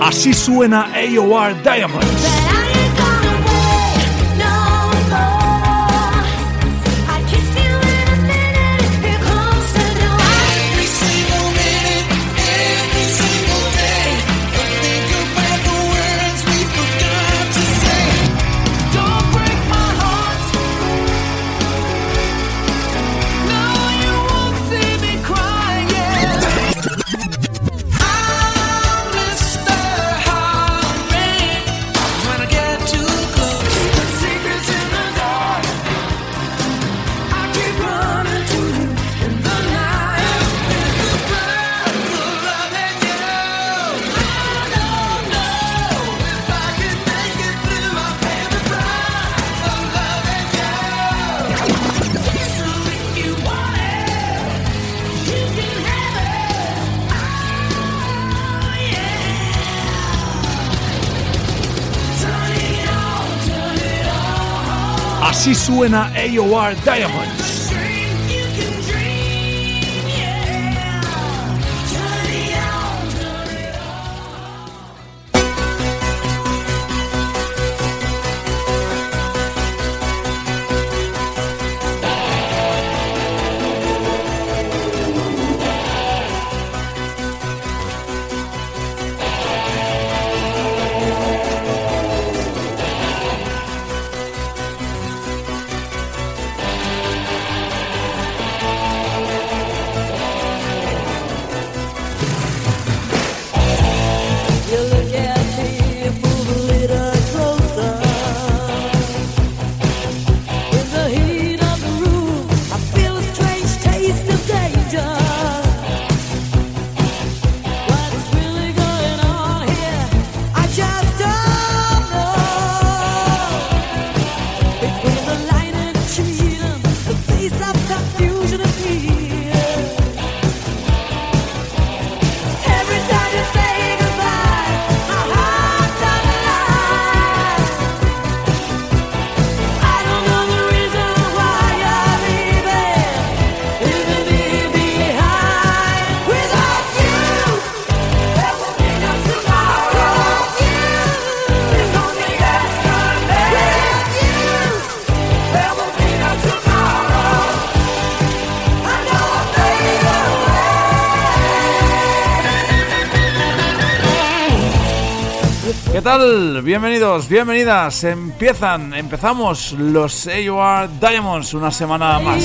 Así suena AOR Diamonds. Así suena AOR Diamonds. Tal? Bienvenidos, bienvenidas. Empiezan, empezamos los AOR Diamonds una semana más.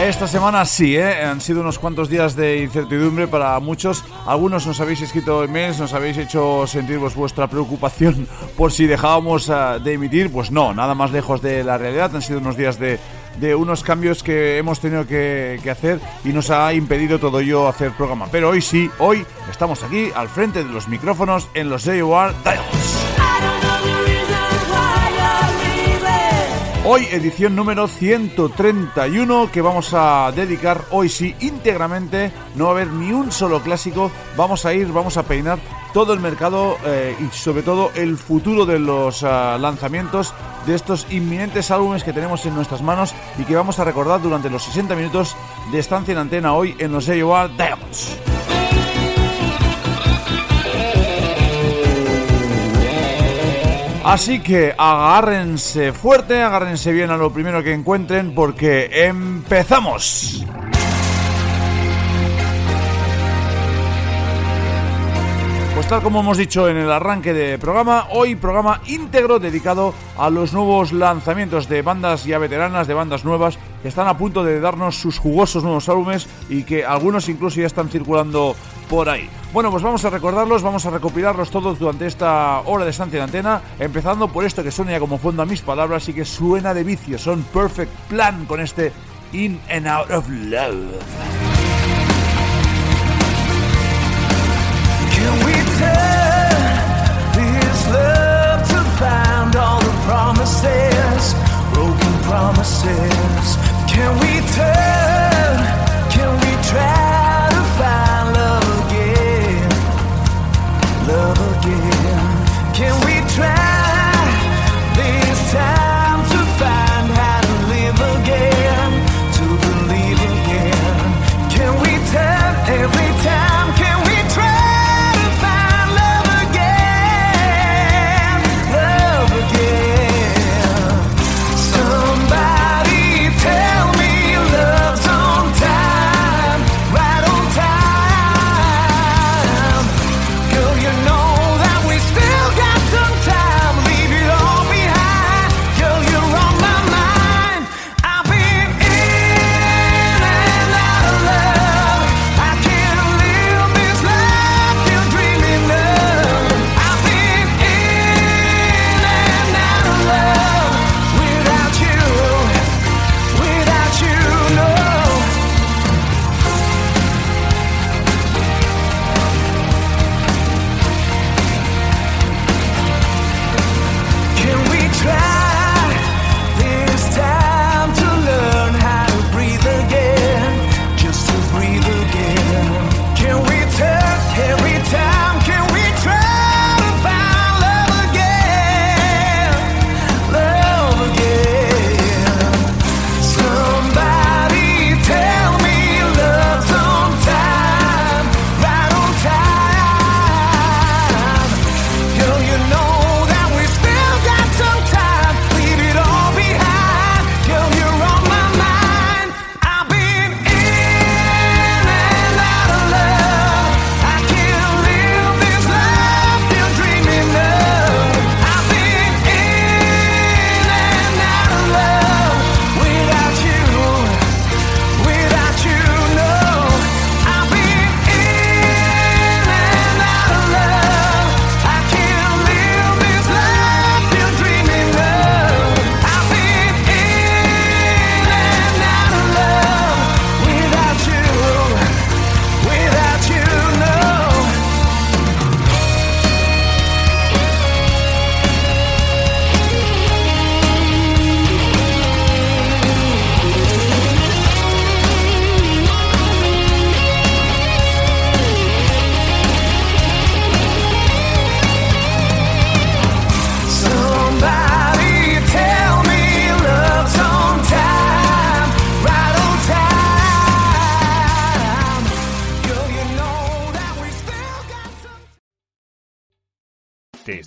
Esta semana sí, ¿eh? han sido unos cuantos días de incertidumbre para muchos. Algunos nos habéis escrito emails, nos habéis hecho sentir pues, vuestra preocupación por si dejábamos uh, de emitir. Pues no, nada más lejos de la realidad. Han sido unos días de de unos cambios que hemos tenido que, hacer y nos ha impedido todo ello hacer programa. Pero hoy sí, hoy estamos aquí al frente de los micrófonos en los AOR Diamonds. Hoy edición número 131 que vamos a dedicar hoy sí íntegramente, no va a haber ni un solo clásico, vamos a ir, vamos a peinar todo el mercado eh, y sobre todo el futuro de los ah, lanzamientos de estos inminentes álbumes que tenemos en nuestras manos y que vamos a recordar durante los 60 minutos de estancia en antena hoy en los AOR Diamonds. Así que agárrense fuerte, agárrense bien a lo primero que encuentren porque empezamos. Como hemos dicho en el arranque de programa, hoy programa íntegro dedicado a los nuevos lanzamientos de bandas ya veteranas, de bandas nuevas, que están a punto de darnos sus jugosos nuevos álbumes y que algunos incluso ya están circulando por ahí. Bueno, pues vamos a recordarlos, vamos a recopilarlos todos durante esta hora de estancia de antena, empezando por esto que suena ya como fondo a mis palabras y que suena de vicio, son Perfect Plan con este In and Out of Love.